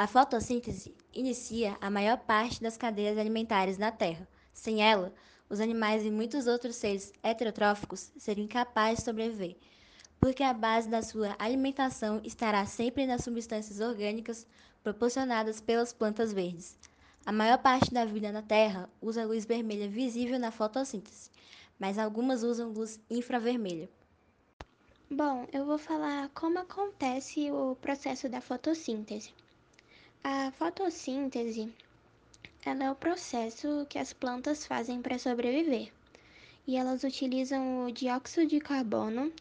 A fotossíntese inicia a maior parte das cadeias alimentares na Terra. Sem ela, os animais e muitos outros seres heterotróficos seriam incapazes de sobreviver, porque a base da sua alimentação estará sempre nas substâncias orgânicas proporcionadas pelas plantas verdes. A maior parte da vida na Terra usa luz vermelha visível na fotossíntese, mas algumas usam luz infravermelha. Bom, eu vou falar como acontece o processo da fotossíntese. A fotossíntese ela é o processo que as plantas fazem para sobreviver. E elas utilizam o dióxido de carbono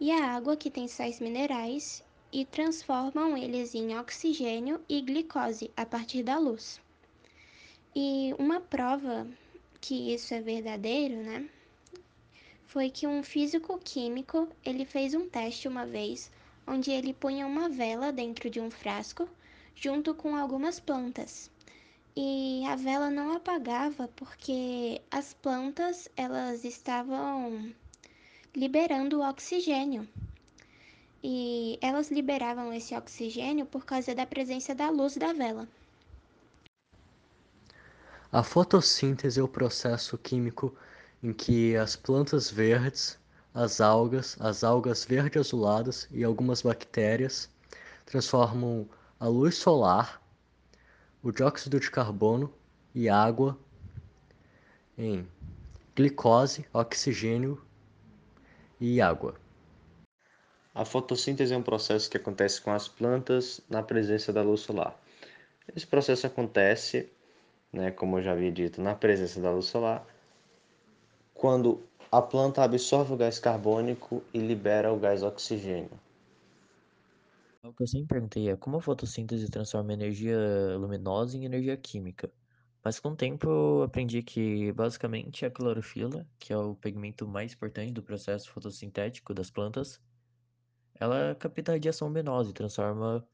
e a água que tem sais minerais e transformam eles em oxigênio e glicose a partir da luz. E uma prova que isso é verdadeiro, né? Foi que um físico químico, ele fez um teste uma vez, onde ele punha uma vela dentro de um frasco junto com algumas plantas. E a vela não apagava porque as plantas elas estavam liberando oxigênio. E elas liberavam esse oxigênio por causa da presença da luz da vela. A fotossíntese é o processo químico em que as plantas verdes, as algas, as algas verde-azuladas e algumas bactérias transformam a luz solar, o dióxido de carbono e água em glicose, oxigênio e água. A fotossíntese é um processo que acontece com as plantas na presença da luz solar. Esse processo acontece, né, como eu já havia dito, na presença da luz solar, quando a planta absorve o gás carbônico e libera o gás oxigênio. O que eu sempre perguntei é como a fotossíntese transforma energia luminosa em energia química. Mas com o tempo eu aprendi que basicamente a clorofila, que é o pigmento mais importante do processo fotossintético das plantas, ela capta a radiação luminosa e transforma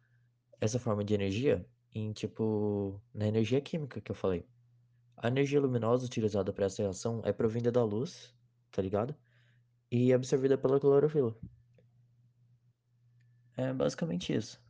essa forma de energia em tipo na energia química que eu falei. A energia luminosa utilizada para essa reação é provinda da luz, tá ligado? E absorvida pela clorofila. É basicamente isso.